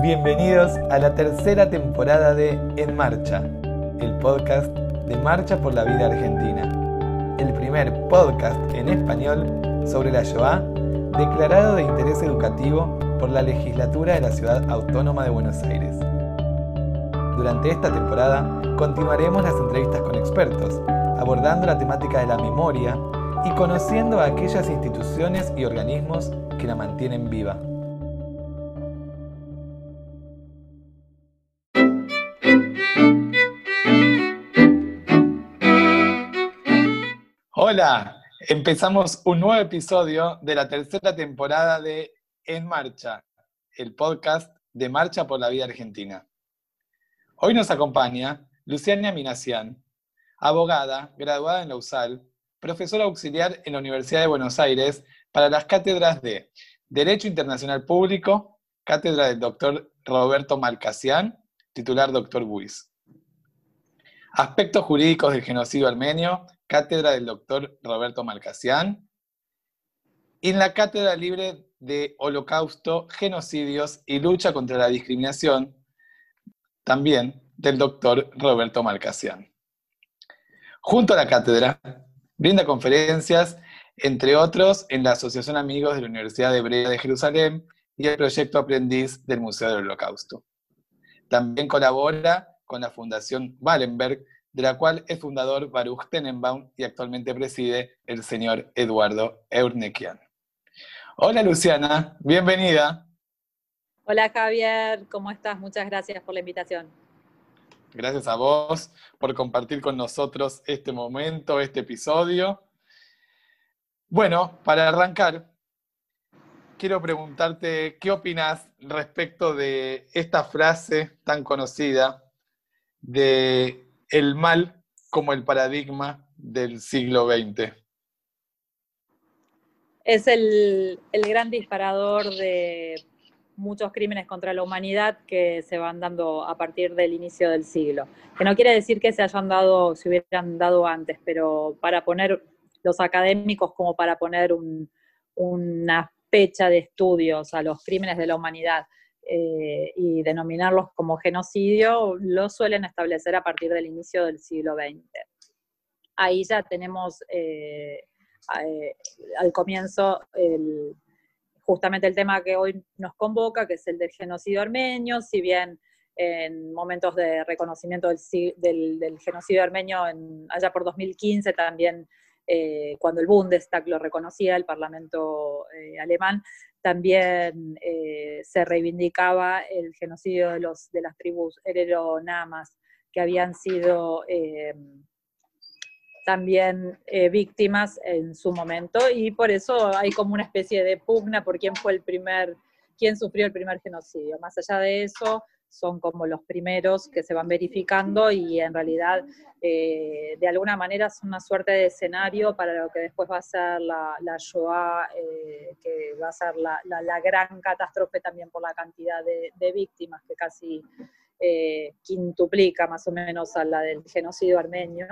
Bienvenidos a la tercera temporada de En Marcha, el podcast de Marcha por la Vida Argentina, el primer podcast en español sobre la Shoah declarado de interés educativo por la legislatura de la Ciudad Autónoma de Buenos Aires. Durante esta temporada continuaremos las entrevistas con expertos, abordando la temática de la memoria y conociendo a aquellas instituciones y organismos que la mantienen viva. Hola, empezamos un nuevo episodio de la tercera temporada de En Marcha, el podcast de Marcha por la Vida Argentina. Hoy nos acompaña Luciana Minacián, abogada, graduada en la USAL, profesora auxiliar en la Universidad de Buenos Aires para las cátedras de Derecho Internacional Público, cátedra del doctor Roberto Malcasian, titular doctor Buis. Aspectos jurídicos del genocidio armenio, cátedra del doctor Roberto Malcasian, y en la cátedra libre de Holocausto, Genocidios y Lucha contra la Discriminación, también del doctor Roberto Malcasian. Junto a la cátedra, brinda conferencias, entre otros, en la Asociación Amigos de la Universidad Hebrea de Jerusalén y el proyecto Aprendiz del Museo del Holocausto. También colabora con la Fundación Wallenberg de la cual es fundador Baruch Tenenbaum y actualmente preside el señor Eduardo Eurnequian. Hola Luciana, bienvenida. Hola Javier, ¿cómo estás? Muchas gracias por la invitación. Gracias a vos por compartir con nosotros este momento, este episodio. Bueno, para arrancar, quiero preguntarte qué opinas respecto de esta frase tan conocida de el mal como el paradigma del siglo XX? Es el, gran disparador de muchos crímenes contra la humanidad que se van dando a partir del inicio del siglo. Que no quiere decir que se hayan dado, se hubieran dado antes, pero para poner los académicos como para poner una fecha de estudios a los crímenes de la humanidad eh, y denominarlos como genocidio, lo suelen establecer a partir del inicio del siglo XX. Ahí ya tenemos eh, eh, al comienzo justamente el tema que hoy nos convoca, que es el del genocidio armenio, si bien en momentos de reconocimiento del, genocidio armenio allá por 2015 también cuando el Bundestag lo reconocía, el Parlamento alemán, también eh, se reivindicaba el genocidio de, los, de las tribus herero-namas que habían sido eh, también eh, víctimas en su momento y por eso hay como una especie de pugna por quién fue el primer, quién sufrió el primer genocidio. Más allá de eso, son como los primeros que se van verificando y en realidad eh, de alguna manera es una suerte de escenario para lo que después va a ser la, Shoah, eh, que va a ser la, gran catástrofe también por la cantidad de, víctimas que casi eh, quintuplica más o menos a la del genocidio armenio.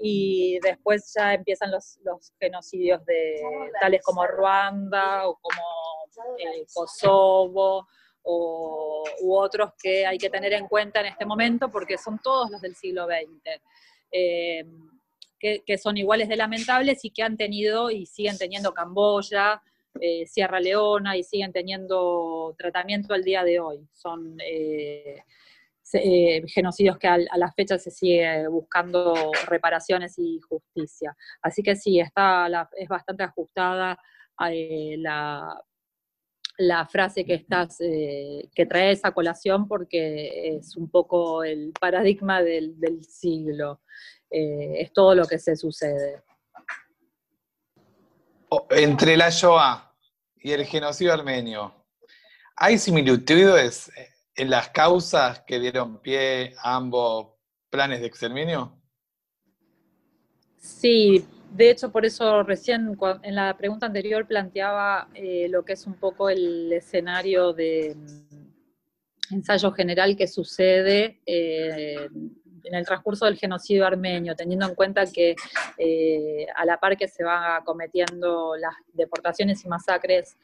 y después ya empiezan los, los genocidios de tales como Ruanda o como Kosovo o, u otros que hay que tener en cuenta en este momento porque son todos los del siglo XX, eh, que, son iguales de lamentables y que han tenido y siguen teniendo Camboya, eh, Sierra Leona y siguen teniendo tratamiento al día de hoy. Son eh, genocidios que a, la fecha se sigue buscando reparaciones y justicia. Así que sí, está es bastante ajustada la la frase que estás, eh, que trae esa colación porque es un poco el paradigma del, siglo, eh, es todo lo que se sucede. Entre la Shoah y el genocidio armenio, ¿hay similitudes en las causas que dieron pie a ambos planes de exterminio? Sí, de hecho, por eso recién en la pregunta anterior planteaba eh, lo que es un poco el escenario de mm, ensayo general que sucede eh, en el transcurso del genocidio armenio, teniendo en cuenta que eh, a la par que se van cometiendo las deportaciones y masacres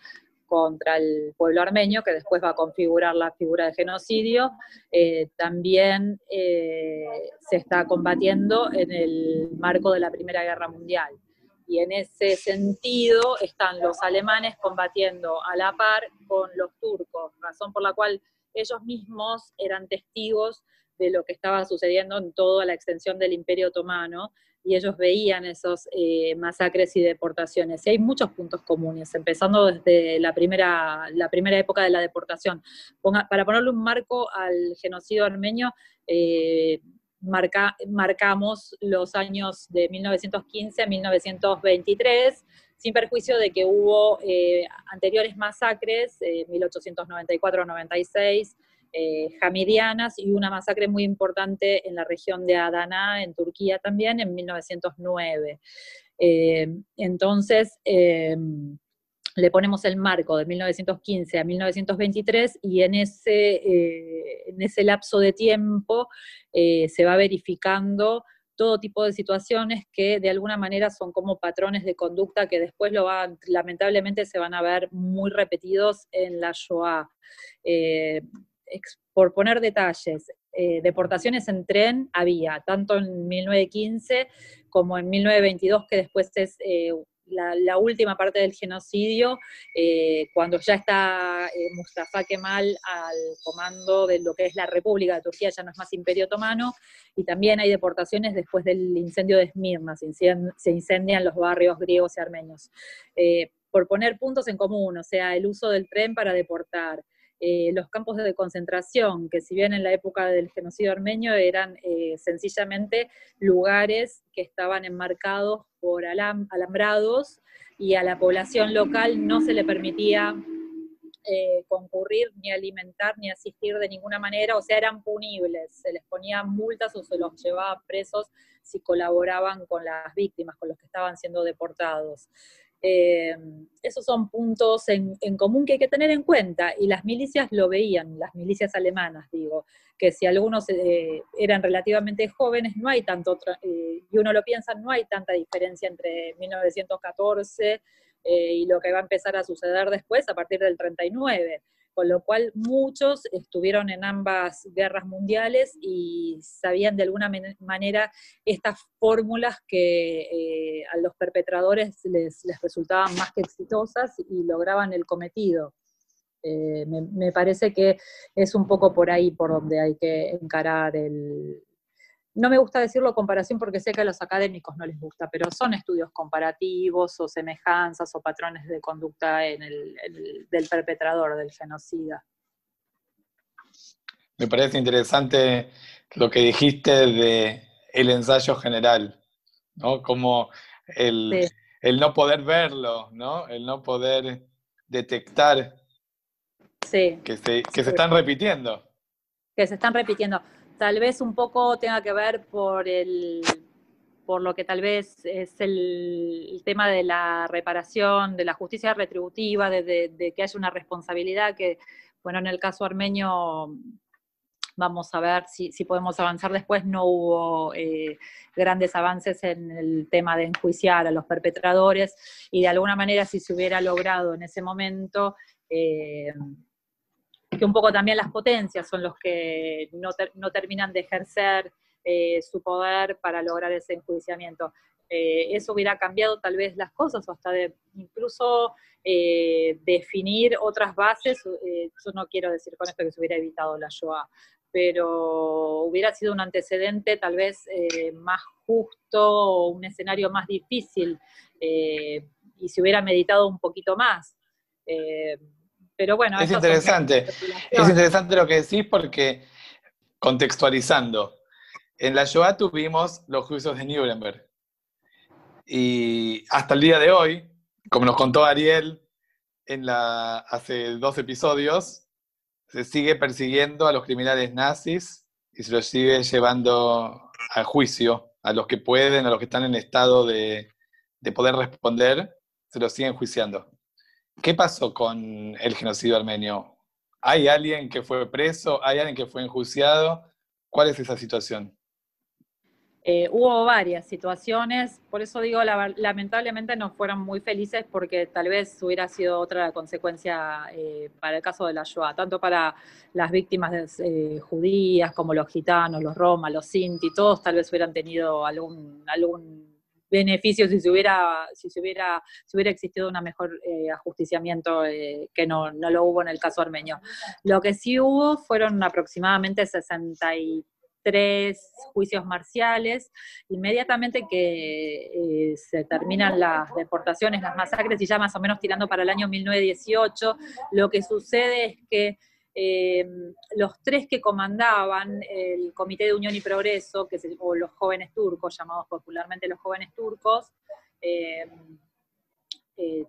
contra el pueblo armenio, que después va a configurar la figura de genocidio, eh, también eh, se está combatiendo en el marco de la Primera Guerra Mundial. Y en ese sentido están los alemanes combatiendo a la par con los turcos, razón por la cual ellos mismos eran testigos de lo que estaba sucediendo en toda la extensión del Imperio Otomano, y ellos veían esos eh, masacres y deportaciones. Y hay muchos puntos comunes, empezando desde la primera, la primera época de la deportación. para ponerle un marco al genocidio armenio, eh, marcamos los años de 1915 a 1923, sin perjuicio de que hubo eh, anteriores masacres, 1894-96, eh, hamidianas y una masacre muy importante en la región de Adana, en Turquía también, en 1909. Eh, entonces, eh, le ponemos el marco de 1915 a 1923 y en ese, en ese lapso de tiempo se va verificando todo tipo de situaciones que de alguna manera son como patrones de conducta que después lo van, lamentablemente se van a ver muy repetidos en la Shoah por poner detalles, eh, deportaciones en tren había, tanto en 1915 como en 1922, que después es eh, la, última parte del genocidio, eh, cuando ya está Mustafa Kemal al comando de lo que es la República de Turquía, ya no es más Imperio Otomano, y también hay deportaciones después del incendio de Esmirna, se incendian los barrios griegos y armenios. por poner puntos en común, o sea, el uso del tren para deportar, eh, los campos de concentración, que si bien en la época del genocidio armenio eran eh, sencillamente lugares que estaban enmarcados por alambrados y a la población local no se le permitía eh, concurrir, ni alimentar, ni asistir de ninguna manera, o sea, eran punibles, se les ponían multas o se los llevaba presos si colaboraban con las víctimas, con los que estaban siendo deportados. Eh, esos son puntos en, común que hay que tener en cuenta y las milicias lo veían, las milicias alemanas, digo, que si algunos eh, eran relativamente jóvenes, no hay tanto, eh, y uno lo piensa, no hay tanta diferencia entre 1914 y lo que va a empezar a suceder después a partir del 39 con lo cual muchos estuvieron en ambas guerras mundiales y sabían de alguna manera estas fórmulas que eh, a los perpetradores les, resultaban más que exitosas y lograban el cometido. Eh, me, parece que es un poco por ahí por donde hay que encarar el, no me gusta decirlo comparación porque sé que a los académicos no les gusta, pero son estudios comparativos o semejanzas o patrones de conducta en el, del perpetrador del genocida. Me parece interesante lo que dijiste de el ensayo general, ¿no? Como el, no poder verlo, ¿no? El no poder detectar que, se, que se están repitiendo. Que se están repitiendo tal vez un poco tenga que ver por el por lo que tal vez es el, tema de la reparación, de la justicia retributiva, de, que haya una responsabilidad que, bueno, en el caso armenio vamos a ver si, podemos avanzar. Después, no hubo eh, grandes avances en el tema de enjuiciar a los perpetradores y de alguna manera si se hubiera logrado en ese momento... Eh, que un poco también las potencias son los que no, terminan de ejercer eh, su poder para lograr ese enjuiciamiento. Eh, eso hubiera cambiado tal vez las cosas o hasta de incluso eh, definir otras bases. yo no quiero decir con esto que se hubiera evitado la Shoah, pero hubiera sido un antecedente tal vez más justo un escenario más difícil y se hubiera meditado un poquito más. Pero bueno, es interesante. Es interesante lo que decís porque, contextualizando, en la Shoah tuvimos los juicios de Nuremberg. Y hasta el día de hoy, como nos contó Ariel en la, hace dos episodios, se sigue persiguiendo a los criminales nazis y se los sigue llevando a juicio, a los que pueden, a los que están en estado de, de poder responder, se los siguen juiciando. ¿Qué pasó con el genocidio armenio? ¿Hay alguien que fue preso? ¿Hay alguien que fue enjuiciado? ¿Cuál es esa situación? Eh, hubo varias situaciones, por eso digo, lamentablemente no fueron muy felices porque tal vez hubiera sido otra consecuencia eh, para el caso de la Shoah, tanto para las víctimas eh, judías como los gitanos, los romas, los sinti, todos tal vez hubieran tenido algún, algún beneficio si se hubiera, si se hubiera, si hubiera existido un mejor ajusticiamiento que no, no, lo hubo en el caso armenio. Lo que sí hubo fueron aproximadamente 60 tres juicios marciales, inmediatamente que eh, se terminan las deportaciones, las masacres, y ya más o menos tirando para el año 1918, lo que sucede es que eh, los tres que comandaban el Comité de Unión y Progreso, que o los jóvenes turcos, llamados popularmente los jóvenes turcos, eh,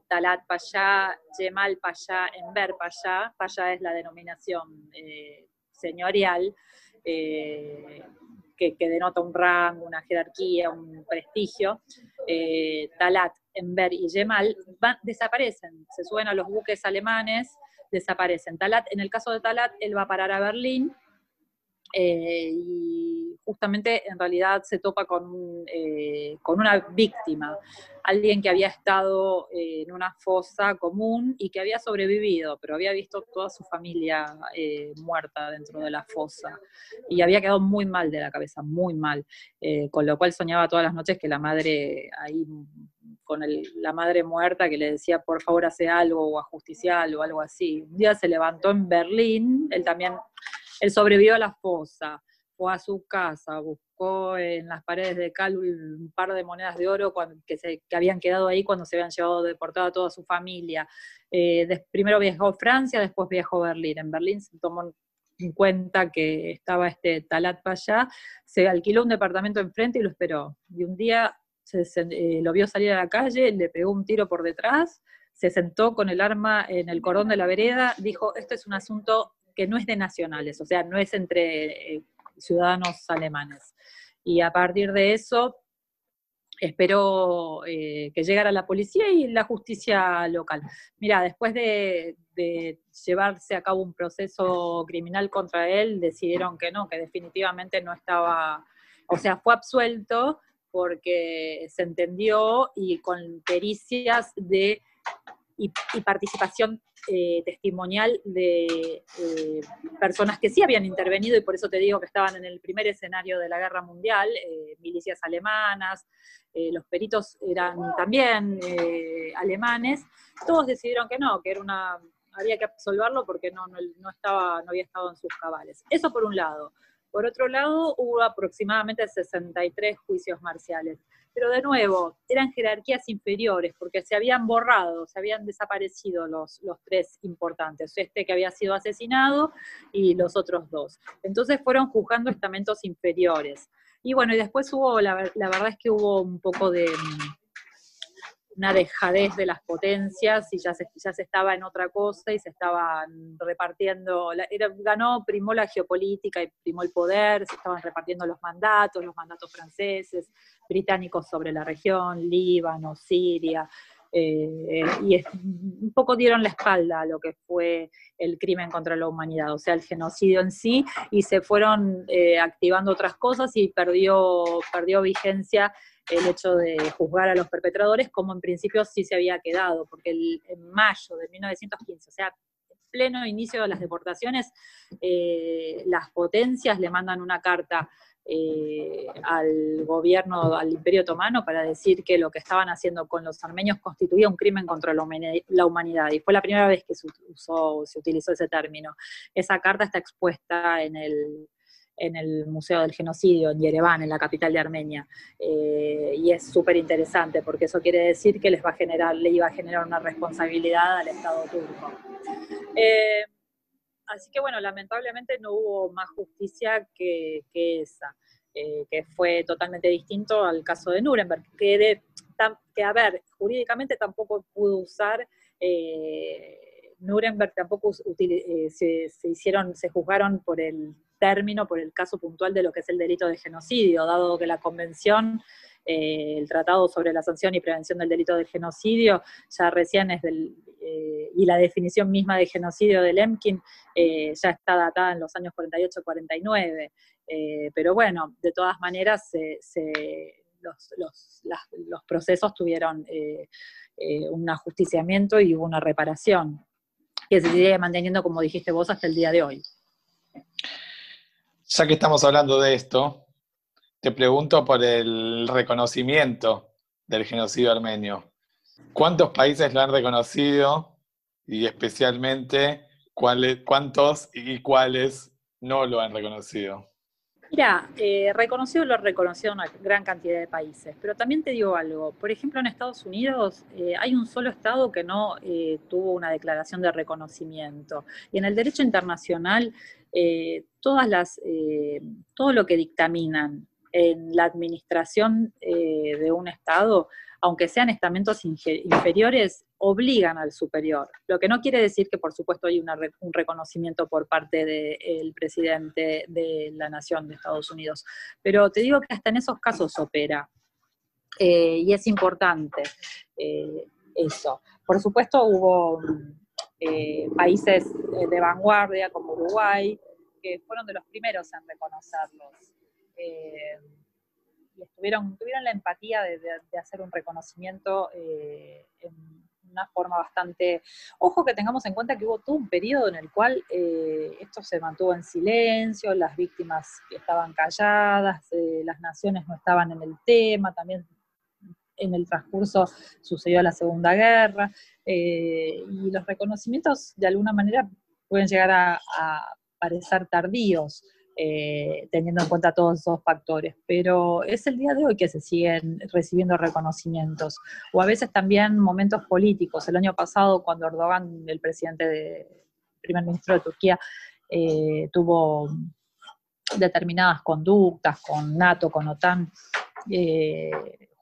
Talat Payá, Yemal Payá, Enver Payá, Payá es la denominación señorial, eh, que, denota un rango, una jerarquía, un prestigio, eh, Talat, Enver y Yemal, desaparecen, se suben a los buques alemanes, desaparecen. Talat, en el caso de Talat, él va a parar a Berlín, eh, y justamente en realidad se topa con, eh, con una víctima, alguien que había estado eh, en una fosa común y que había sobrevivido, pero había visto toda su familia muerta dentro de la fosa y había quedado muy mal de la cabeza, muy mal, con lo cual soñaba todas las noches que la madre ahí con la madre muerta que le decía por favor hace algo o ajusticia o algo así. Un día se levantó en Berlín, él también él sobrevivió a la fosa, fue a su casa, buscó en las paredes de cal un par de monedas de oro que, se, habían quedado ahí cuando se habían llevado deportado a toda su familia. Eh, primero viajó a Francia, después viajó a Berlín. En Berlín se tomó en cuenta que estaba este Talat Payá, se alquiló un departamento enfrente y lo esperó. Y un día eh, lo vio salir a la calle, le pegó un tiro por detrás, se sentó con el arma en el cordón de la vereda, dijo, esto es un asunto que no es de nacionales, o sea, no es entre eh, ciudadanos alemanes. Y a partir de eso, esperó eh, que llegara la policía y la justicia local. Mira, después de, llevarse a cabo un proceso criminal contra él, decidieron que no, que definitivamente no estaba, o sea, fue absuelto porque se entendió y con pericias de y, participación eh, testimonial de eh, personas que sí habían intervenido y por eso te digo que estaban en el primer escenario de la guerra mundial, eh, milicias alemanas, los peritos eran también alemanes, todos decidieron que no, que era una había que absolverlo porque no, no, estaba, no había estado en sus cabales. Eso por un lado. Por otro lado, hubo aproximadamente 63 juicios marciales. Pero de nuevo, eran jerarquías inferiores porque se habían borrado, se habían desaparecido los, los tres importantes, este que había sido asesinado y los otros dos. Entonces fueron juzgando estamentos inferiores. Y bueno, y después hubo, la, la verdad es que hubo un poco de una dejadez de las potencias y ya se, ya se estaba en otra cosa y se estaban repartiendo, ganó, primó la geopolítica y primó el poder, se estaban repartiendo los mandatos, los mandatos franceses, británicos sobre la región, Líbano, Siria, eh, y un poco dieron la espalda a lo que fue el crimen contra la humanidad, o sea, el genocidio en sí, y se fueron eh, activando otras cosas y perdió, perdió vigencia el hecho de juzgar a los perpetradores, como en principio sí se había quedado, porque en mayo de 1915, o sea, en pleno inicio de las deportaciones, eh, las potencias le mandan una carta eh, al gobierno, al Imperio Otomano, para decir que lo que estaban haciendo con los armenios constituía un crimen contra la humanidad. Y fue la primera vez que se, usó, se utilizó ese término. Esa carta está expuesta en el en el Museo del Genocidio, en Yerevan, en la capital de Armenia. Eh, y es súper interesante porque eso quiere decir que les va a generar, le iba a generar una responsabilidad al Estado turco. Eh, así que bueno, lamentablemente no hubo más justicia que, esa, eh, que fue totalmente distinto al caso de Nuremberg, que, que a ver, jurídicamente tampoco pudo usar... Nuremberg tampoco se, hicieron, se juzgaron por el término por el caso puntual de lo que es el delito de genocidio, dado que la convención eh, el Tratado sobre la Sanción y Prevención del Delito del Genocidio, ya recién es del, eh, y la definición misma de genocidio del EMKIN ya está datada en los años 48-49. pero bueno, de todas maneras, los, procesos tuvieron un ajusticiamiento y una reparación que se sigue manteniendo, como dijiste vos, hasta el día de hoy. Ya que estamos hablando de esto, te pregunto por el reconocimiento del genocidio armenio. ¿Cuántos países lo han reconocido y especialmente cuántos y cuáles no lo han reconocido? Mira, eh, reconocido lo ha reconocido una gran cantidad de países, pero también te digo algo. Por ejemplo, en Estados Unidos eh, hay un solo estado que no eh, tuvo una declaración de reconocimiento. Y en el derecho internacional, todas las, todo lo que dictaminan en la administración de un estado aunque sean estamentos inferiores, obligan al superior. Lo que no quiere decir que, por supuesto, hay un reconocimiento por parte del presidente de la nación de Estados Unidos. Pero te digo que hasta en esos casos opera. Eh, y es importante eh, eso. Por supuesto, hubo eh, países de vanguardia como Uruguay, que fueron de los primeros en reconocerlos. Tuvieron la empatía de, hacer un reconocimiento eh, en una forma bastante... Ojo que tengamos en cuenta que hubo todo un periodo en el cual eh, esto se mantuvo en silencio, las víctimas estaban calladas, eh, las naciones no estaban en el tema, también en el transcurso sucedió la Segunda Guerra, y los reconocimientos de alguna manera pueden llegar a parecer tardíos. Eh, teniendo en cuenta todos esos factores. Pero es el día de hoy que se siguen recibiendo reconocimientos, o a veces también momentos políticos. El año pasado, cuando Erdogan, el presidente, de, primer ministro de Turquía, eh, tuvo determinadas conductas con NATO, con OTAN, eh,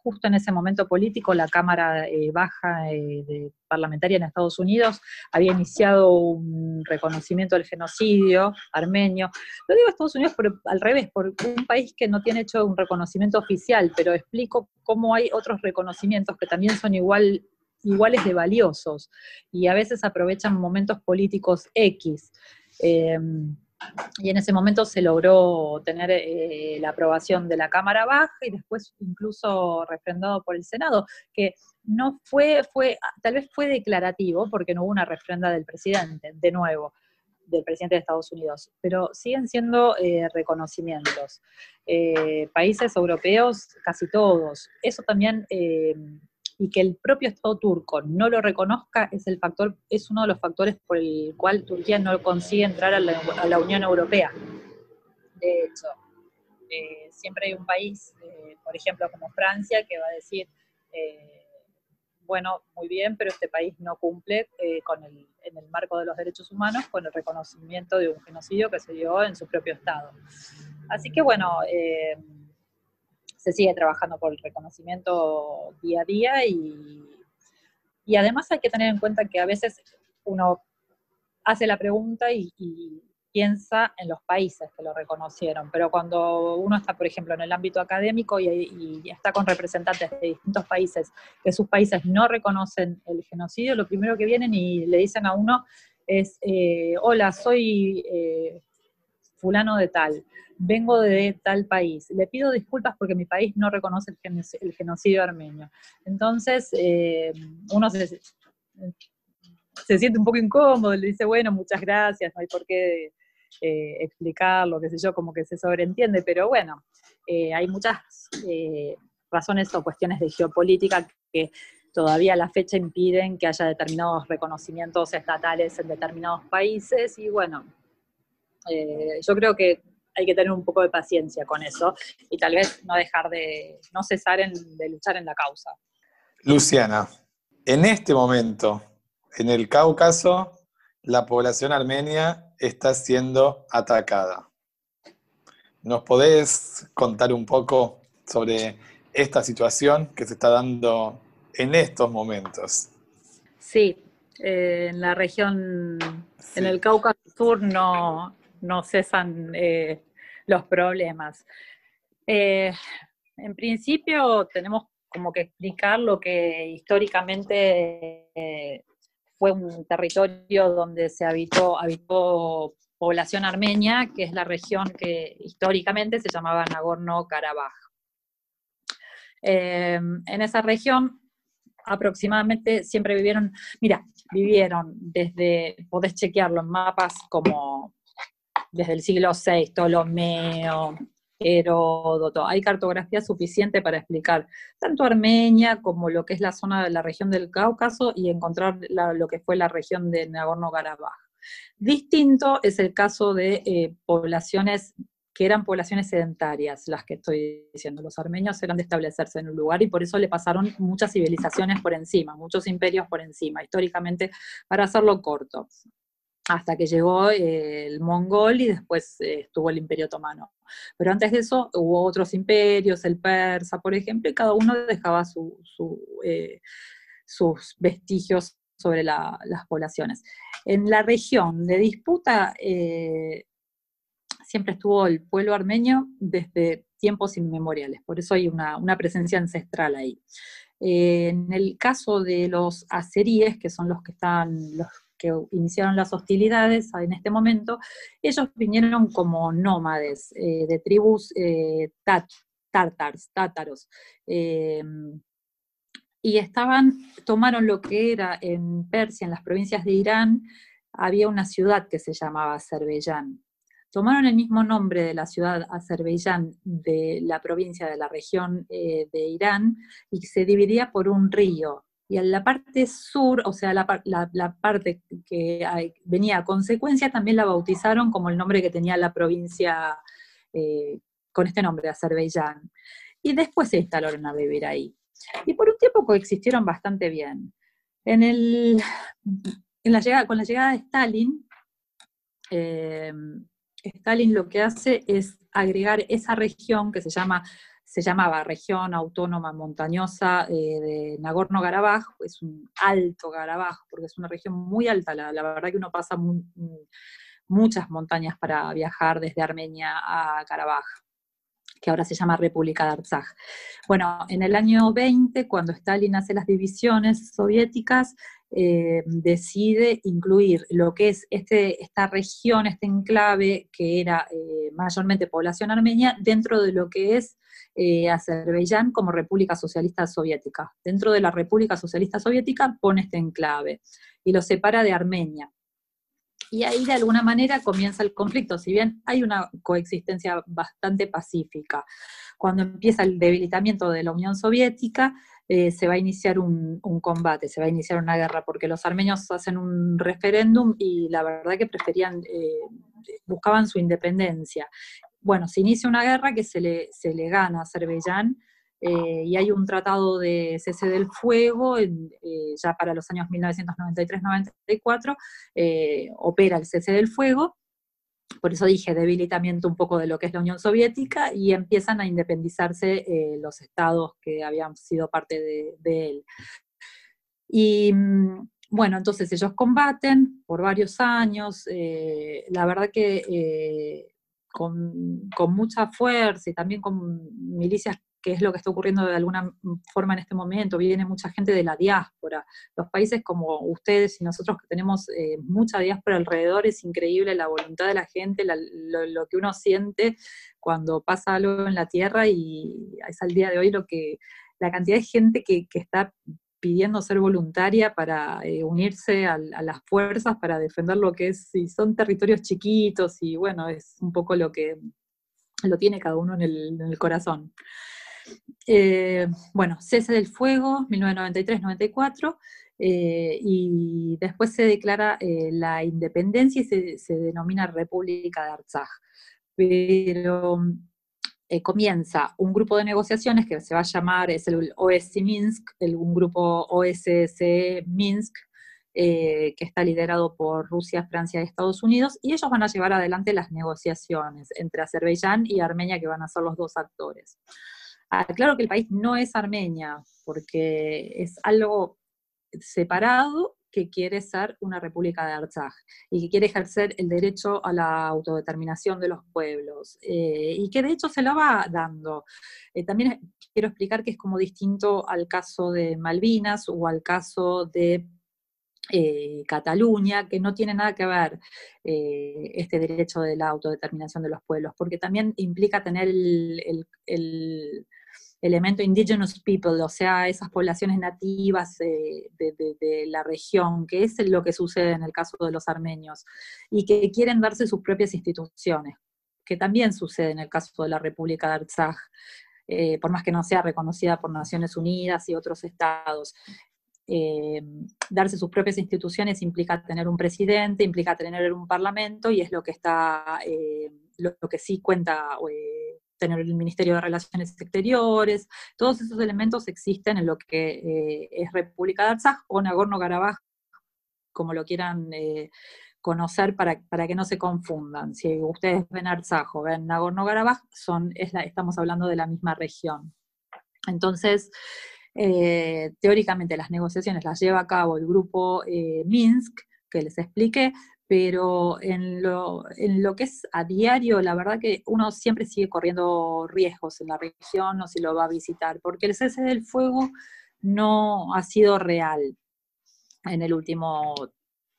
justo en ese momento político la Cámara eh, Baja eh, Parlamentaria en Estados Unidos había iniciado un reconocimiento del genocidio armenio. Lo digo Estados Unidos al revés, por un país que no tiene hecho un reconocimiento oficial, pero explico cómo hay otros reconocimientos que también son igual, iguales de valiosos y a veces aprovechan momentos políticos X. Em, y en ese momento se logró tener eh, la aprobación de la Cámara Baja y después incluso refrendado por el Senado, que no fue, fue, tal vez fue declarativo porque no hubo una refrenda del presidente, de nuevo, del presidente de Estados Unidos, pero siguen siendo eh, reconocimientos. Eh, países europeos, casi todos. Eso también y que el propio Estado turco no lo reconozca es el factor, es uno de los factores por el cual Turquía no consigue entrar a la, Unión Europea. De hecho, eh, siempre hay un país, eh, por ejemplo, como Francia, que va a decir, eh, bueno, muy bien, pero este país no cumple con el, en el marco de los derechos humanos con el reconocimiento de un genocidio que se dio en su propio Estado. Así que bueno, se sigue trabajando por el reconocimiento día a día y, y además hay que tener en cuenta que a veces uno hace la pregunta y, piensa en los países que lo reconocieron, pero cuando uno está, por ejemplo, en el ámbito académico y, está con representantes de distintos países, que sus países no reconocen el genocidio, lo primero que vienen y le dicen a uno es, eh, hola, soy eh, fulano de tal, vengo de tal país, le pido disculpas porque mi país no reconoce el, genocidio armenio. Entonces, eh, uno se, siente un poco incómodo, le dice, bueno, muchas gracias, no hay por qué eh, explicarlo, qué sé yo, como que se sobreentiende, pero bueno, eh, hay muchas razones o cuestiones de geopolítica que todavía a la fecha impiden que haya determinados reconocimientos estatales en determinados países y bueno, eh, yo creo que hay que tener un poco de paciencia con eso y tal vez no dejar de, no cesar de luchar en la causa. Luciana, en este momento, en el Cáucaso, la población armenia está siendo atacada. ¿Nos podés contar un poco sobre esta situación que se está dando en estos momentos? Sí, eh, en la región, en el Cáucaso Sur no, no cesan eh, los problemas. Eh, en principio tenemos como que explicar lo que históricamente eh, fue un territorio donde se habitó, habitó población armenia, que es la región que históricamente se llamaba Nagorno-Karabaj. En esa región aproximadamente siempre vivieron, mira, vivieron desde, podés chequearlo en mapas como desde el siglo VI, Ptolomeo, Heródoto. Hay cartografía suficiente para explicar tanto Armenia como lo que es la zona de la región del Cáucaso y encontrar lo que fue la región de Nagorno-Karabaj. Distinto es el caso de eh, poblaciones que eran poblaciones sedentarias, las que estoy diciendo. Los armenios eran de establecerse en un lugar y por eso le pasaron muchas civilizaciones por encima, muchos imperios por encima, históricamente, para hacerlo corto hasta que llegó eh, el mongol y después eh, estuvo el imperio otomano. Pero antes de eso hubo otros imperios, el persa, por ejemplo, y cada uno dejaba eh, sus vestigios sobre las poblaciones. En la región de disputa siempre estuvo el pueblo armenio desde tiempos inmemoriales, por eso hay una, presencia ancestral ahí. en el caso de los azeríes, que son los que están, los que iniciaron las hostilidades en este momento, ellos vinieron como nómades eh, de tribus eh, tártars, tátaros. Eh, y estaban, tomaron lo que era en Persia, en las provincias de Irán, había una ciudad que se llamaba Azerbaiyán. Tomaron el mismo nombre de la ciudad Azerbaiyán de la provincia de la región de Irán y se dividía por un río, y en la parte sur, o sea, la, parte que venía a consecuencia, también la bautizaron como el nombre que tenía la provincia eh, con este nombre, Azerbaiyán. Y después se instalaron a vivir ahí. Y por un tiempo coexistieron bastante bien. En el, en la llegada, con la llegada de Stalin, eh, Stalin lo que hace es agregar esa región que se llama se llamaba Región Autónoma Montañosa eh, de Nagorno-Karabaj, es un alto Karabaj, porque es una región muy alta, la, verdad que uno pasa muchas montañas para viajar desde Armenia a Karabaj que ahora se llama República de Artsaj. Bueno, en el año 20, cuando Stalin hace las divisiones soviéticas, eh, decide incluir lo que es este, esta región, este enclave, que era eh, mayormente población armenia, dentro de lo que es eh, Azerbaiyán como República Socialista Soviética. Dentro de la República Socialista Soviética pone este enclave y lo separa de Armenia. Y ahí de alguna manera comienza el conflicto, si bien hay una coexistencia bastante pacífica. Cuando empieza el debilitamiento de la Unión Soviética, eh, se va a iniciar un, combate, se va a iniciar una guerra, porque los armenios hacen un referéndum y la verdad que preferían, eh, buscaban su independencia. Bueno, se inicia una guerra que se le, se le gana a Azerbaiyán eh, y hay un tratado de cese del fuego ya para los años 1993-94, eh, opera el cese del fuego, por eso dije debilitamiento un poco de lo que es la Unión Soviética y empiezan a independizarse los estados que habían sido parte de, él. Y mm, bueno, entonces ellos combaten por varios años, la verdad que con, mucha fuerza y también con milicias, que es lo que está ocurriendo de alguna forma en este momento, viene mucha gente de la diáspora. Los países como ustedes y nosotros que tenemos eh, mucha diáspora alrededor, es increíble la voluntad de la gente, lo, que uno siente cuando pasa algo en la tierra y es al día de hoy lo que la cantidad de gente que, está pidiendo ser voluntaria para eh, unirse a, las fuerzas para defender lo que es, y son territorios chiquitos y bueno, es un poco lo que lo tiene cada uno en el, corazón. Eh, bueno, cese del fuego, 1993-94, eh, y después se declara la independencia y se, denomina República de Artsaj. Pero eh, comienza un grupo de negociaciones que se va a llamar, el OSC Minsk, el, un grupo OSCE Minsk, eh, que está liderado por Rusia, Francia y Estados Unidos, y ellos van a llevar adelante las negociaciones entre Azerbaiyán y Armenia, que van a ser los dos actores. Ah, claro que el país no es Armenia, porque es algo separado, que quiere ser una república de Artsaj y que quiere ejercer el derecho a la autodeterminación de los pueblos eh, y que de hecho se lo va dando. Eh, también quiero explicar que es como distinto al caso de Malvinas o al caso de eh, Cataluña, que no tiene nada que ver este derecho de la autodeterminación de los pueblos, porque también implica tener el elemento indigenous people, o sea, esas poblaciones nativas eh, de, la región, que es lo que sucede en el caso de los armenios, y que quieren darse sus propias instituciones, que también sucede en el caso de la República de Artsaj, eh, por más que no sea reconocida por Naciones Unidas y otros estados. Eh, darse sus propias instituciones implica tener un presidente, implica tener un parlamento, y es lo que está, lo, que sí cuenta tener el Ministerio de Relaciones Exteriores, todos esos elementos existen en lo que eh, es República de Artsaj o Nagorno-Karabaj, como lo quieran eh, conocer para, para, que no se confundan. Si ustedes ven Artsaj o ven Nagorno-Karabaj, estamos hablando de la misma región. Entonces, eh, teóricamente las negociaciones las lleva a cabo el grupo Minsk, que les expliqué, pero en lo, en lo que es a diario, la verdad que uno siempre sigue corriendo riesgos en la región o si lo va a visitar, porque el cese del fuego no ha sido real en el último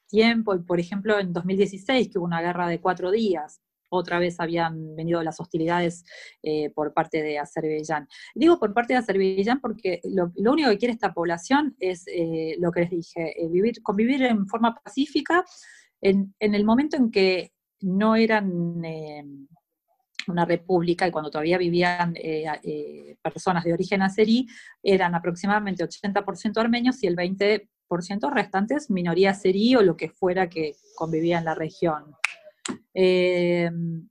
tiempo. Por ejemplo, en 2016, que hubo una guerra de cuatro días, otra vez habían venido las hostilidades eh, por parte de Azerbaiyán. Digo por parte de Azerbaiyán porque lo, único que quiere esta población es eh, lo que les dije, eh, vivir, convivir en forma pacífica en, el momento en que no eran eh, una república y cuando todavía vivían eh, eh, personas de origen azerí, eran aproximadamente 80% armenios y el 20% restantes minoría azerí o lo que fuera que convivía en la región. en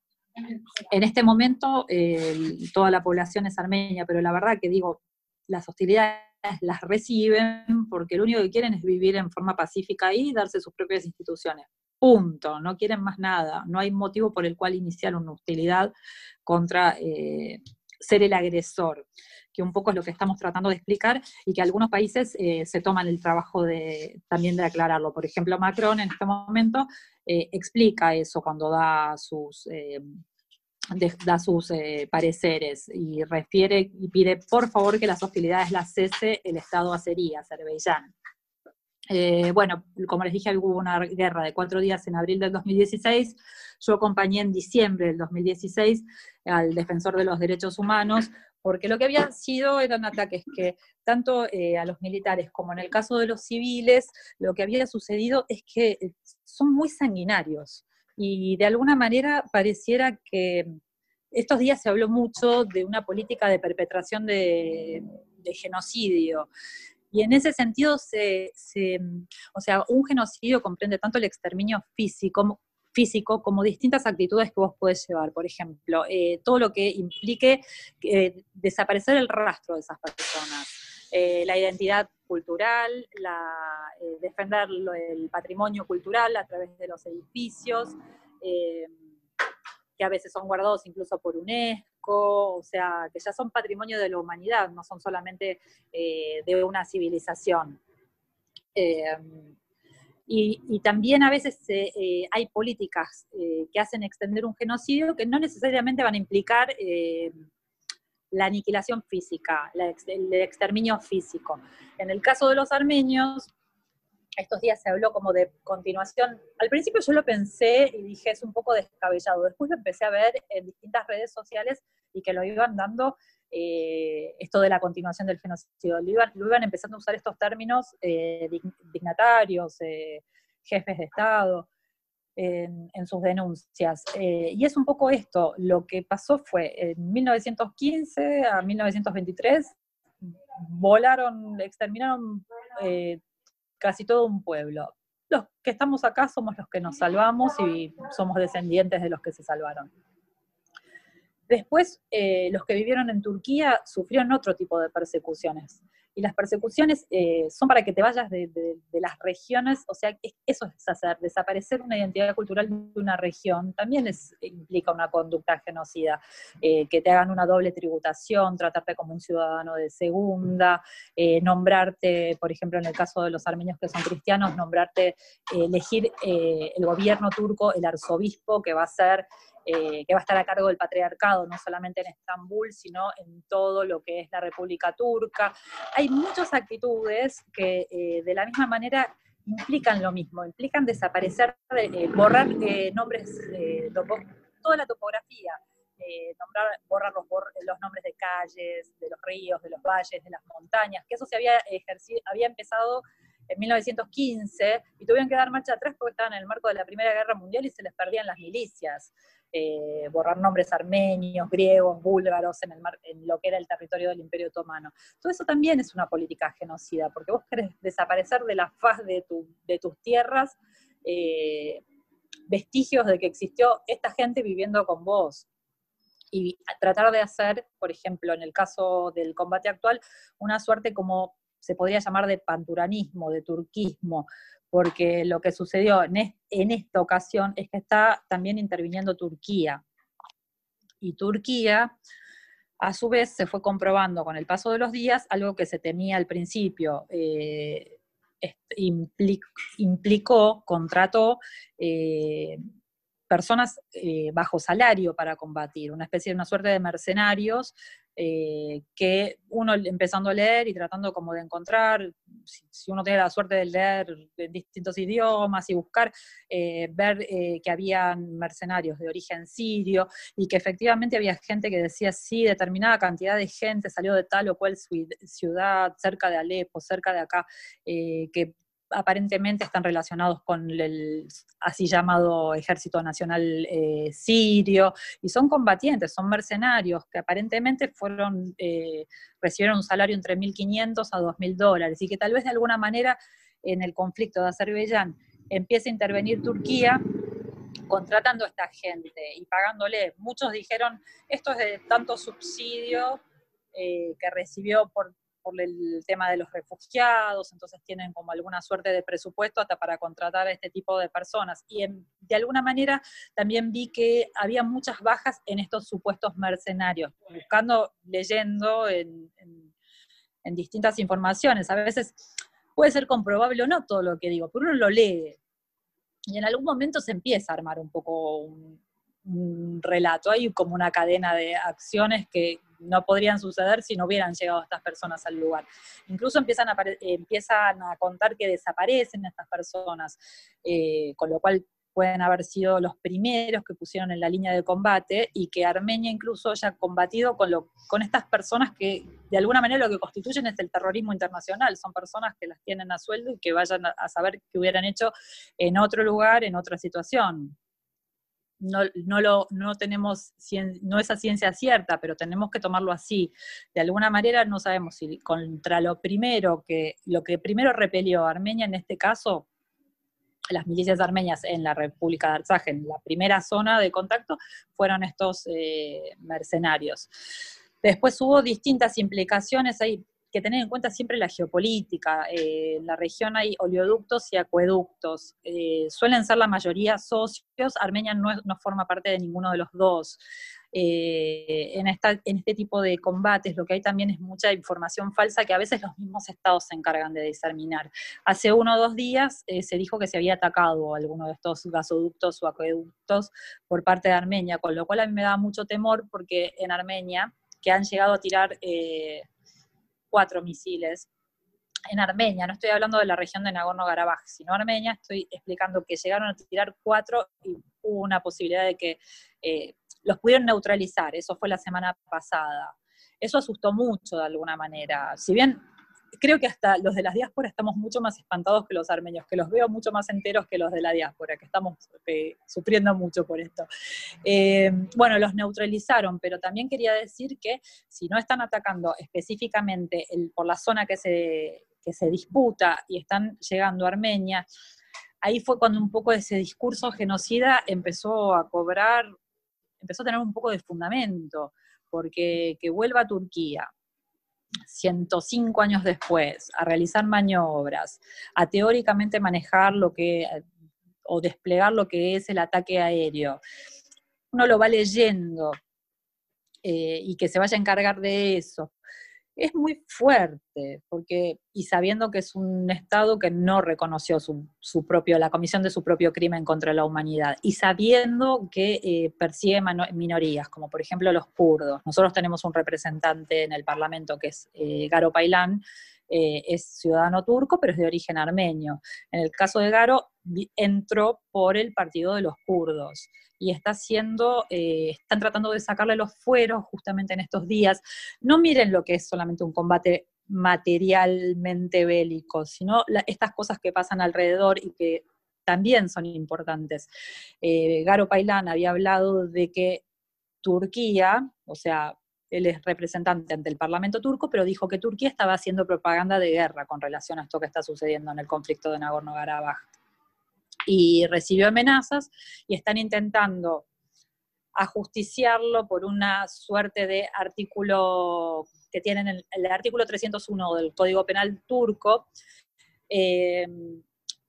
este momento toda la población es armenia, pero la verdad que digo, las hostilidades las reciben porque lo único que quieren es vivir en forma pacífica y darse sus propias instituciones. Punto, no quieren más nada, no hay motivo por el cual iniciar una hostilidad contra eh, ser el agresor, que un poco es lo que estamos tratando de explicar y que algunos países eh, se toman el trabajo de, también de aclararlo. Por ejemplo, Macron en este momento eh, explica eso cuando da sus da sus pareceres y refiere y pide por favor que las hostilidades las cese el Estado azerí, Azerbaiyán. Eh, bueno, como les dije, hubo una guerra de cuatro días en abril del 2016. Yo acompañé en diciembre del 2016 al defensor de los derechos humanos, porque lo que había sido eran ataques que tanto eh, a los militares como en el caso de los civiles, lo que había sucedido es que eh, son muy sanguinarios y de alguna manera pareciera que estos días se habló mucho de una política de perpetración de genocidio. Y en ese sentido, se, o sea, un genocidio comprende tanto el exterminio físico, como distintas actitudes que vos podés llevar. Por ejemplo, eh, todo lo que implique eh, desaparecer el rastro de esas personas. Eh, la identidad cultural, la, defender el patrimonio cultural a través de los edificios, que a veces son guardados incluso por UNESCO o sea, que ya son patrimonio de la humanidad, no son solamente eh, de una civilización. Eh, y, también a veces eh, hay políticas que hacen extender un genocidio que no necesariamente van a implicar la aniquilación física, el exterminio físico. En el caso de los armenios, estos días se habló como de continuación. Al principio yo lo pensé y dije es un poco descabellado. Después lo empecé a ver en distintas redes sociales y que lo iban dando eh, esto de la continuación del genocidio. Lo iban, empezando a usar estos términos eh, dignatarios, eh, jefes de Estado. En, sus denuncias. y es un poco esto, lo que pasó fue en 1915 a 1923, volaron, exterminaron casi todo un pueblo. Los que estamos acá somos los que nos salvamos y somos descendientes de los que se salvaron. Después, eh, los que vivieron en Turquía sufrieron otro tipo de persecuciones. Y las persecuciones eh, son para que te vayas de, las regiones, o sea, eso es hacer, desaparecer una identidad cultural de una región, también es, implica una conducta genocida, eh, que te hagan una doble tributación, tratarte como un ciudadano de segunda, eh, nombrarte, por ejemplo, en el caso de los armenios que son cristianos, nombrarte, elegir el gobierno turco, el arzobispo que va a ser eh, que va a estar a cargo del patriarcado, no solamente en Estambul, sino en todo lo que es la República Turca. Hay muchas actitudes que eh, de la misma manera implican lo mismo, implican desaparecer, eh, borrar nombres, toda la topografía, borrar los, los, nombres de calles, de los ríos, de los valles, de las montañas, que eso se había, había empezado en 1915 y tuvieron que dar marcha atrás porque estaban en el marco de la Primera Guerra Mundial y se les perdían las milicias. Eh, borrar nombres armenios, griegos, búlgaros en, el en, lo que era el territorio del Imperio Otomano. Todo eso también es una política genocida, porque vos querés desaparecer de la faz de, tus tierras eh, vestigios de que existió esta gente viviendo con vos. Y tratar de hacer, por ejemplo, en el caso del combate actual, una suerte como se podría llamar de panturanismo, de turquismo, porque lo que sucedió en, esta ocasión es que está también interviniendo Turquía. Y Turquía, a su vez, se fue comprobando con el paso de los días algo que se temía al principio. Eh, implicó, contrató eh, personas eh, bajo salario para combatir, una especie de una suerte de mercenarios eh, que uno empezando a leer y tratando como de encontrar, si, uno tiene la suerte de leer distintos idiomas y buscar, eh, ver eh, que había mercenarios de origen sirio y que efectivamente había gente que decía, sí, determinada cantidad de gente salió de tal o cual ciudad, cerca de Alepo, cerca de acá, que aparentemente están relacionados con el así llamado Ejército Nacional eh, Sirio, y son combatientes, son mercenarios que aparentemente fueron, eh, recibieron un salario entre 1.500 a 2.000 dólares, y que tal vez de alguna manera en el conflicto de Azerbaiyán empiece a intervenir Turquía contratando a esta gente y pagándole. Muchos dijeron, esto es de tanto subsidio eh, que recibió por por el tema de los refugiados, entonces tienen como alguna suerte de presupuesto hasta para contratar a este tipo de personas. Y de alguna manera también vi que había muchas bajas en estos supuestos mercenarios, buscando, leyendo en, en distintas informaciones. A veces puede ser comprobable o no todo lo que digo, pero uno lo lee. Y en algún momento se empieza a armar un poco un, un relato, hay como una cadena de acciones que no podrían suceder si no hubieran llegado estas personas al lugar. Incluso empiezan a, empiezan a contar que desaparecen estas personas, eh, con lo cual pueden haber sido los primeros que pusieron en la línea de combate y que Armenia incluso haya combatido con, lo, con estas personas que de alguna manera lo que constituyen es el terrorismo internacional, son personas que las tienen a sueldo y que vayan a saber qué hubieran hecho en otro lugar, en otra situación no, no, lo, no tenemos, no esa ciencia cierta, pero tenemos que tomarlo así. De alguna manera no sabemos si contra lo primero que, lo que primero repelió Armenia en este caso, las milicias armenias en la República de Artsaj, en la primera zona de contacto, fueron estos eh, mercenarios. Después hubo distintas implicaciones, ahí que tener en cuenta siempre la geopolítica. Eh, en la región hay oleoductos y acueductos. Eh, suelen ser la mayoría socios. Armenia no, forma parte de ninguno de los dos. Eh, en, esta, en este tipo de combates lo que hay también es mucha información falsa que a veces los mismos estados se encargan de diseminar. Hace uno o dos días se dijo que se había atacado alguno de estos gasoductos o acueductos por parte de Armenia, con lo cual a mí me da mucho temor porque en Armenia, que han llegado a tirar cuatro misiles. En Armenia, no estoy hablando de la región de Nagorno-Karabaj, sino Armenia, estoy explicando que llegaron a tirar cuatro y hubo una posibilidad de que eh, los pudieron neutralizar, eso fue la semana pasada. Eso asustó mucho de alguna manera. Si bien creo que hasta los de la diáspora estamos mucho más espantados que los armenios, que los veo mucho más enteros que los de la diáspora, que estamos eh, sufriendo mucho por esto. Eh, bueno, los neutralizaron, pero también quería decir que si no están atacando específicamente por la zona que se, que se disputa y están llegando a Armenia, ahí fue cuando un poco ese discurso genocida empezó a cobrar, empezó a tener un poco de fundamento, porque que vuelva a Turquía, 105 años después, a realizar maniobras, a teóricamente manejar lo que, o desplegar lo que es el ataque aéreo, uno lo va leyendo eh, y que se vaya a encargar de eso, es muy fuerte, porque, y sabiendo que es un Estado que no reconoció su, propio, la comisión de su propio crimen contra la humanidad, y sabiendo que eh, persigue minorías, como por ejemplo los kurdos. Nosotros tenemos un representante en el Parlamento que es eh, Garo Pailán, eh, es ciudadano turco, pero es de origen armenio. En el caso de Garo, entró por el partido de los kurdos y está haciendo, eh, están tratando de sacarle los fueros justamente en estos días. No miren lo que es solamente un combate materialmente bélico, sino estas cosas que pasan alrededor y que también son importantes. Eh, Garo Pailán había hablado de que Turquía, o sea, él es representante ante el Parlamento turco, pero dijo que Turquía estaba haciendo propaganda de guerra con relación a esto que está sucediendo en el conflicto de Nagorno-Karabaj. Y recibió amenazas y están intentando ajusticiarlo por una suerte de artículo que tienen el, el artículo 301 del Código Penal turco, eh,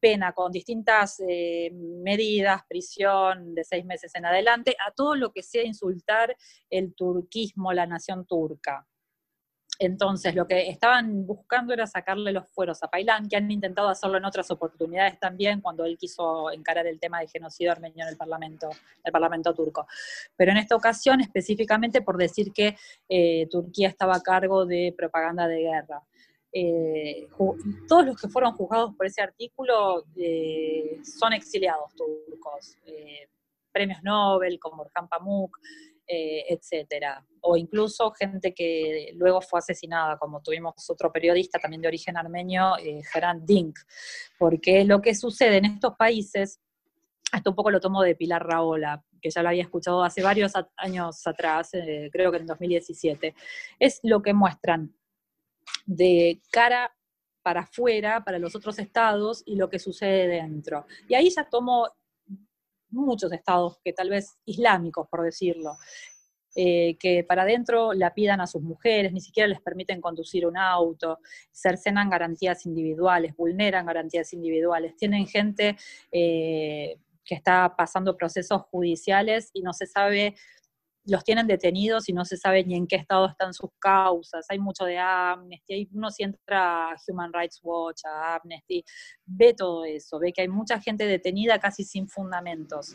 pena con distintas eh, medidas, prisión de seis meses en adelante, a todo lo que sea insultar el turquismo, la nación turca. Entonces, lo que estaban buscando era sacarle los fueros a Pailán, que han intentado hacerlo en otras oportunidades también, cuando él quiso encarar el tema de genocidio armenio en el Parlamento, el Parlamento turco. Pero en esta ocasión, específicamente por decir que eh, Turquía estaba a cargo de propaganda de guerra. Eh, todos los que fueron juzgados por ese artículo eh, son exiliados turcos, eh, premios Nobel como Orhan Pamuk, etcétera, o incluso gente que luego fue asesinada, como tuvimos otro periodista también de origen armenio, Geran Dink, porque lo que sucede en estos países, esto un poco lo tomo de Pilar Raola, que ya lo había escuchado hace varios años atrás, creo que en 2017, es lo que muestran de cara para afuera, para los otros estados y lo que sucede dentro. Y ahí ya tomo muchos estados, que tal vez islámicos, por decirlo, eh, que para adentro la pidan a sus mujeres, ni siquiera les permiten conducir un auto, cercenan garantías individuales, vulneran garantías individuales, tienen gente eh, que está pasando procesos judiciales y no se sabe los tienen detenidos y no se sabe ni en qué estado están sus causas. Hay mucho de Amnesty, uno si entra a Human Rights Watch, a Amnesty, ve todo eso, ve que hay mucha gente detenida casi sin fundamentos.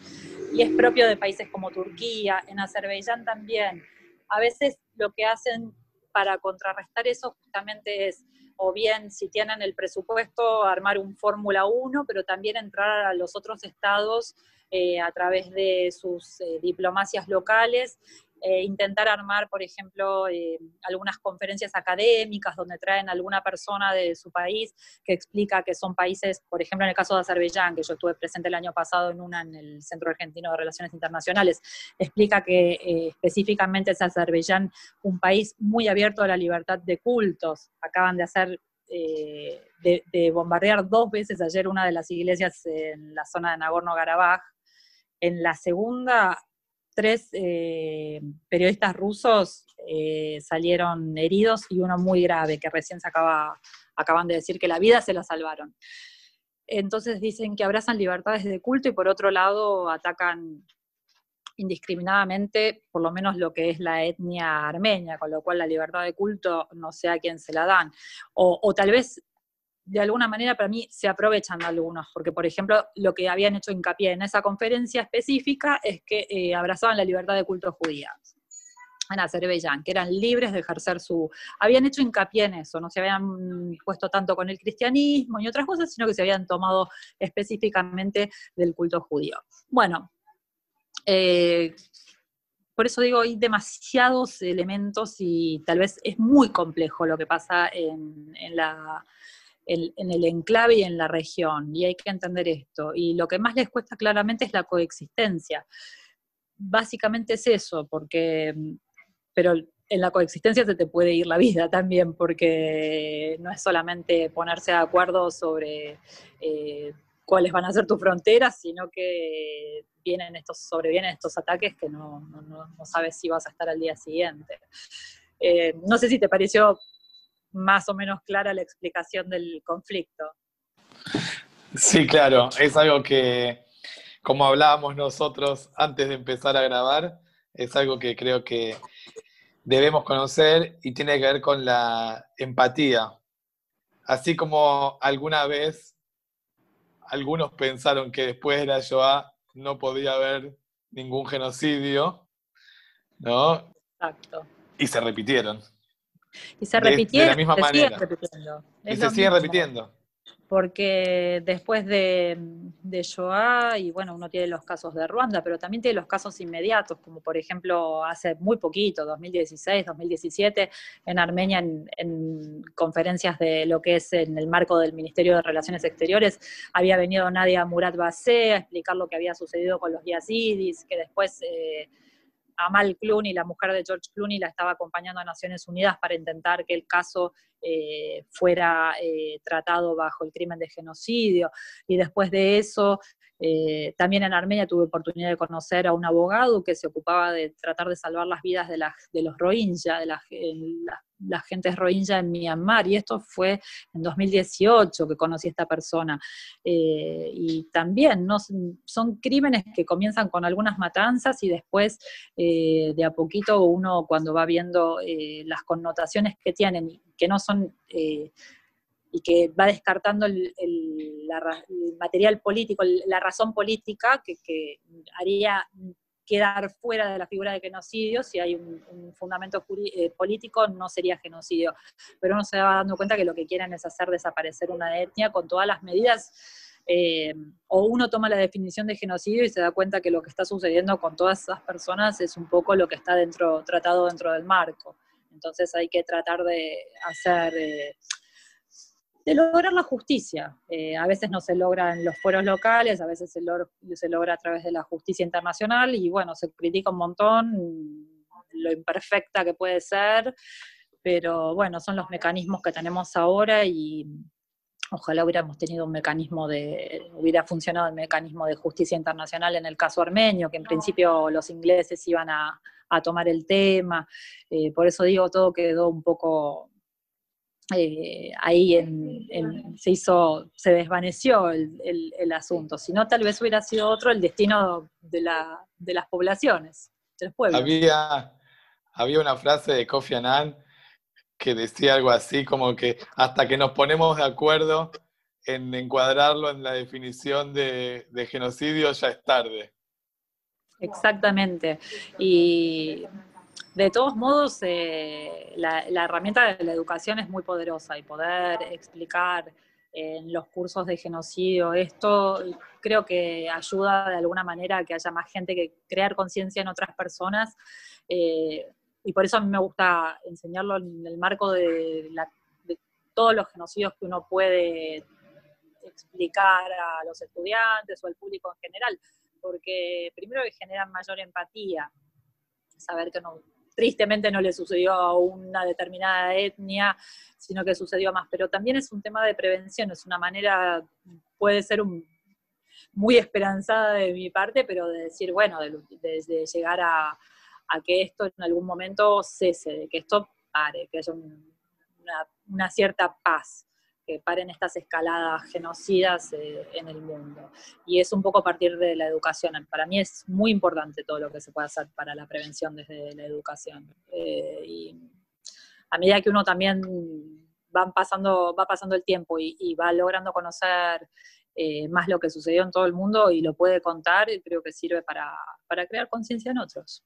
Y es propio de países como Turquía, en Azerbaiyán también. A veces lo que hacen para contrarrestar eso justamente es o bien si tienen el presupuesto armar un Fórmula 1, pero también entrar a los otros estados eh, a través de sus eh, diplomacias locales, eh, intentar armar, por ejemplo, algunas conferencias académicas donde traen alguna persona de su país que explica que son países, por ejemplo, en el caso de Azerbaiyán, que yo estuve presente el año pasado en una en el Centro Argentino de Relaciones Internacionales, explica que específicamente es Azerbaiyán un país muy abierto a la libertad de cultos. Acaban de hacer de, bombardear dos veces ayer una de las iglesias en la zona de Nagorno-Karabaj, en la segunda, tres eh, periodistas rusos eh, salieron heridos y uno muy grave, que recién se acaba, acaban de decir que la vida se la salvaron. Entonces dicen que abrazan libertades de culto y por otro lado atacan indiscriminadamente, por lo menos lo que es la etnia armenia, con lo cual la libertad de culto no sé a quién se la dan. O, o tal vez de alguna manera para mí se aprovechan algunos, porque por ejemplo lo que habían hecho hincapié en esa conferencia específica es que eh, abrazaban la libertad de culto judía en Azerbaiyán, que eran libres de ejercer su... Habían hecho hincapié en eso, no se habían puesto tanto con el cristianismo y otras cosas, sino que se habían tomado específicamente del culto judío. Bueno, eh, por eso digo, hay demasiados elementos y tal vez es muy complejo lo que pasa en la en el enclave y en la región, y hay que entender esto. Y lo que más les cuesta claramente es la coexistencia. Básicamente es eso, porque, pero en la coexistencia se te puede ir la vida también, porque no es solamente ponerse de acuerdo sobre eh, cuáles van a ser tus fronteras, sino que vienen estos, sobrevienen estos ataques que no, sabes si vas a estar al día siguiente. Eh, no sé si te pareció más o menos clara la explicación del conflicto. Sí, claro, es algo que, como hablábamos nosotros antes de empezar a grabar, es algo que creo que debemos conocer y tiene que ver con la empatía. Así como alguna vez algunos pensaron que después de la Shoah no podía haber ningún genocidio, ¿no? Exacto. Y se repitieron. Y se repitieron. De, la misma manera. repitiendo. y se siguen repitiendo porque después de, de, Shoah, y bueno, uno tiene los casos de Ruanda, pero también tiene los casos inmediatos, como por ejemplo hace muy poquito, 2016, 2017, en Armenia, en, conferencias de lo que es en el marco del Ministerio de Relaciones Exteriores, había venido Nadia Murat Basé a explicar lo que había sucedido con los yazidis, que después... Eh, Amal Clooney, la mujer de George Clooney, la estaba acompañando a Naciones Unidas para intentar que el caso eh, fuera eh, tratado bajo el crimen de genocidio. Y después de eso, eh, también en Armenia tuve oportunidad de conocer a un abogado que se ocupaba de tratar de salvar las vidas de, de los Rohingya, de las, las gentes Rohingya en Myanmar, y esto fue en 2018 que conocí a esta persona. Eh, y también ¿no? son crímenes que comienzan con algunas matanzas y después eh, de a poquito uno cuando va viendo las connotaciones que tienen, que no son y que va descartando el, material político, la razón política que, haría quedar fuera de la figura de genocidio, si hay un, fundamento eh, político, no sería genocidio. Pero uno se va dando cuenta que lo que quieren es hacer desaparecer una etnia con todas las medidas, eh, o uno toma la definición de genocidio y se da cuenta que lo que está sucediendo con todas esas personas es un poco lo que está dentro, tratado dentro del marco. Entonces hay que tratar de hacer... Eh, de lograr la justicia. Eh, a veces no se logra en los foros locales, a veces se, se logra a través de la justicia internacional y bueno, se critica un montón lo imperfecta que puede ser, pero bueno, son los mecanismos que tenemos ahora y ojalá hubiéramos tenido un mecanismo de, hubiera funcionado el mecanismo de justicia internacional en el caso armenio, que en principio los ingleses iban a, tomar el tema, eh, por eso digo, todo quedó un poco eh, ahí se hizo, se desvaneció el, asunto. Si no, tal vez hubiera sido otro el destino de, las poblaciones, del pueblo. Había, había una frase de Kofi Annan que decía algo así como que hasta que nos ponemos de acuerdo en encuadrarlo en la definición de, de genocidio ya es tarde. Exactamente. Y de todos modos, eh, la, herramienta de la educación es muy poderosa y poder explicar en los cursos de genocidio esto, creo que ayuda de alguna manera a que haya más gente que crear conciencia en otras personas. Eh, y por eso a mí me gusta enseñarlo en el marco de, de todos los genocidios que uno puede explicar a los estudiantes o al público en general, porque primero que generan mayor empatía, saber que no, tristemente no le sucedió a una determinada etnia, sino que sucedió más. Pero también es un tema de prevención, es una manera, puede ser muy esperanzada de mi parte, pero de decir, bueno, de, llegar a, que esto en algún momento cese, de que esto pare, que haya una cierta paz que paren estas escaladas genocidas eh, en el mundo. Y es un poco a partir de la educación. Para mí es muy importante todo lo que se puede hacer para la prevención desde la educación. Eh, y a medida que uno también va pasando, va pasando el tiempo y, va logrando conocer eh, más lo que sucedió en todo el mundo y lo puede contar, creo que sirve para, para crear conciencia en otros.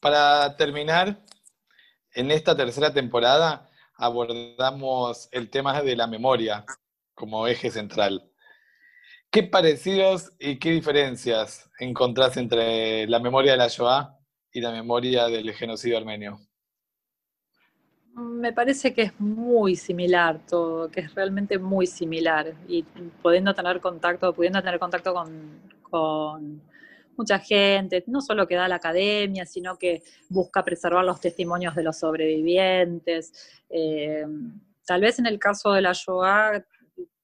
Para terminar, en esta tercera temporada, abordamos el tema de la memoria como eje central. ¿Qué parecidos y qué diferencias encontrás entre la memoria de la Shoah y la memoria del genocidio armenio? Me parece que es muy similar todo, que es realmente muy similar. Y pudiendo tener contacto, pudiendo tener contacto con mucha gente, no solo que da la academia, sino que busca preservar los testimonios de los sobrevivientes. Eh, tal vez en el caso de la Shoah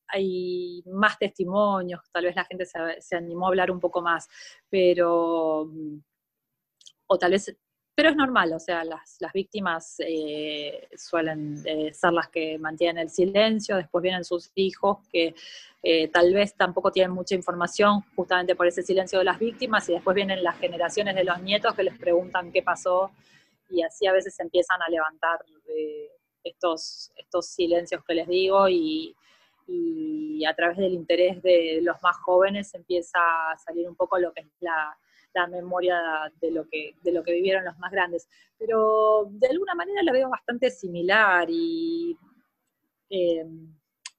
hay más testimonios, tal vez la gente se, animó a hablar un poco más, pero, o tal vez pero es normal, o sea, las, víctimas eh, suelen eh, ser las que mantienen el silencio, después vienen sus hijos que eh, tal vez tampoco tienen mucha información justamente por ese silencio de las víctimas y después vienen las generaciones de los nietos que les preguntan qué pasó y así a veces empiezan a levantar estos, estos silencios que les digo y a través del interés de los más jóvenes empieza a salir un poco lo que es la la memoria de lo, que, de lo que vivieron los más grandes. Pero de alguna manera la veo bastante similar y eh,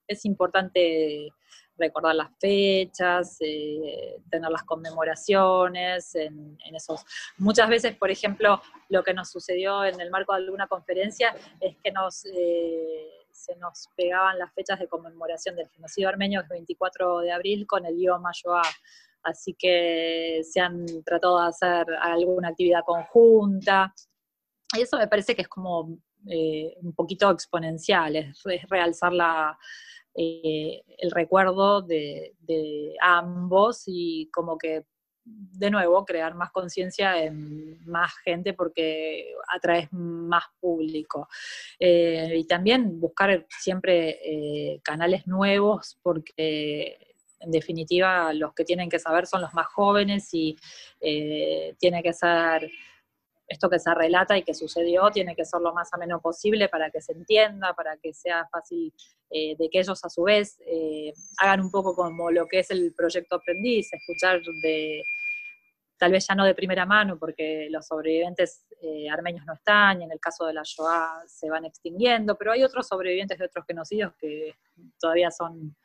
es importante recordar las fechas, eh, tener las conmemoraciones en, esos. Muchas veces, por ejemplo, lo que nos sucedió en el marco de alguna conferencia es que nos, eh, se nos pegaban las fechas de conmemoración del genocidio armenio, el 24 de abril, con el Yom HaShoah así que se han tratado de hacer alguna actividad conjunta. Y eso me parece que es como eh, un poquito exponencial, es, realzar eh, el recuerdo de, ambos y como que de nuevo, crear más conciencia en más gente porque atraes más público. Eh, y también buscar siempre canales nuevos porque en definitiva los que tienen que saber son los más jóvenes y eh, tiene que ser esto que se relata y que sucedió tiene que ser lo más ameno posible para que se entienda, para que sea fácil eh, de que ellos a su vez eh, hagan un poco como lo que es el proyecto aprendiz, escuchar de, tal vez ya no de primera mano, porque los sobrevivientes armenios no están, y en el caso de la Shoah se van extinguiendo, pero hay otros sobrevivientes de otros genocidios que todavía son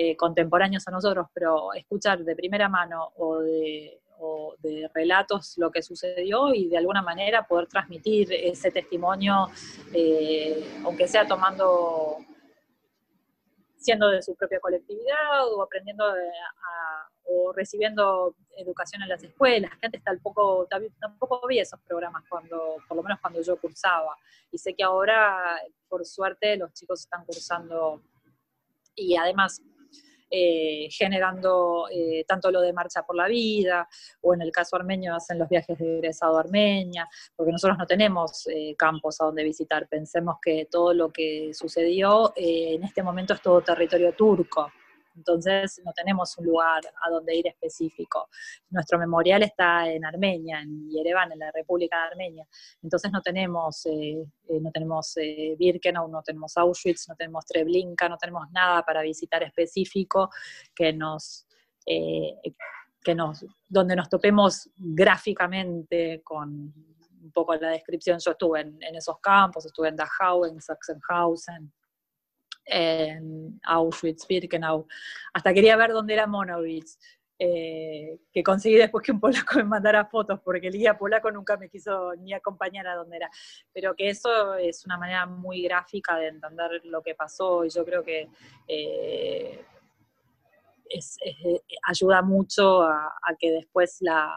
eh, contemporáneos a nosotros, pero escuchar de primera mano o de, relatos lo que sucedió y de alguna manera poder transmitir ese testimonio, eh, aunque sea tomando, siendo de su propia colectividad o aprendiendo o recibiendo educación en las escuelas, que antes tampoco, tampoco vi esos programas cuando, por lo menos cuando yo cursaba. Y sé que ahora, por suerte, los chicos están cursando y además eh, generando eh, tanto lo de Marcha por la Vida, o en el caso armenio hacen los viajes de egresado a Armenia, porque nosotros no tenemos eh, campos a donde visitar. Pensemos que todo lo que sucedió en este momento es todo territorio turco entonces no tenemos un lugar a donde ir específico. Nuestro memorial está en Armenia, en Yerevan, en la República de Armenia, entonces no tenemos, eh, eh, no tenemos eh, Birkenau, no tenemos Auschwitz, no tenemos Treblinka, no tenemos nada para visitar específico que nos... que nos, donde nos topemos gráficamente con un poco la descripción. Yo estuve en, en esos campos, estuve en Dachau, en Sachsenhausen, en Auschwitz, Birkenau. Hasta quería ver dónde era Monowitz, eh, que conseguí después que un polaco me mandara fotos, porque el guía polaco nunca me quiso ni acompañar a dónde era. Pero que eso es una manera muy gráfica de entender lo que pasó y yo creo que eh, ayuda mucho a que después la,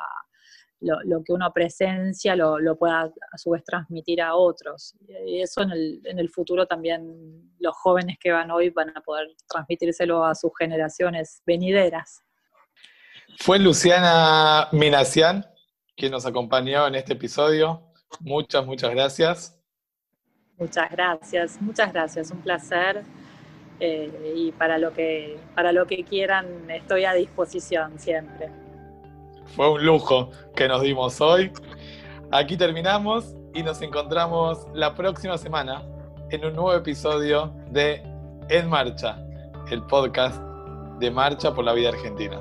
lo, que uno presencia lo, pueda a su vez transmitir a otros. Y eso en el, en el, futuro también los jóvenes que van hoy van a poder transmitírselo a sus generaciones venideras. Fue Luciana Minacián quien nos acompañó en este episodio. Muchas, muchas gracias. Muchas gracias, muchas gracias, un placer. Eh, y para lo que para lo que quieran estoy a disposición siempre. Fue un lujo que nos dimos hoy. Aquí terminamos y nos encontramos la próxima semana en un nuevo episodio de En Marcha, el podcast de Marcha por la Vida Argentina.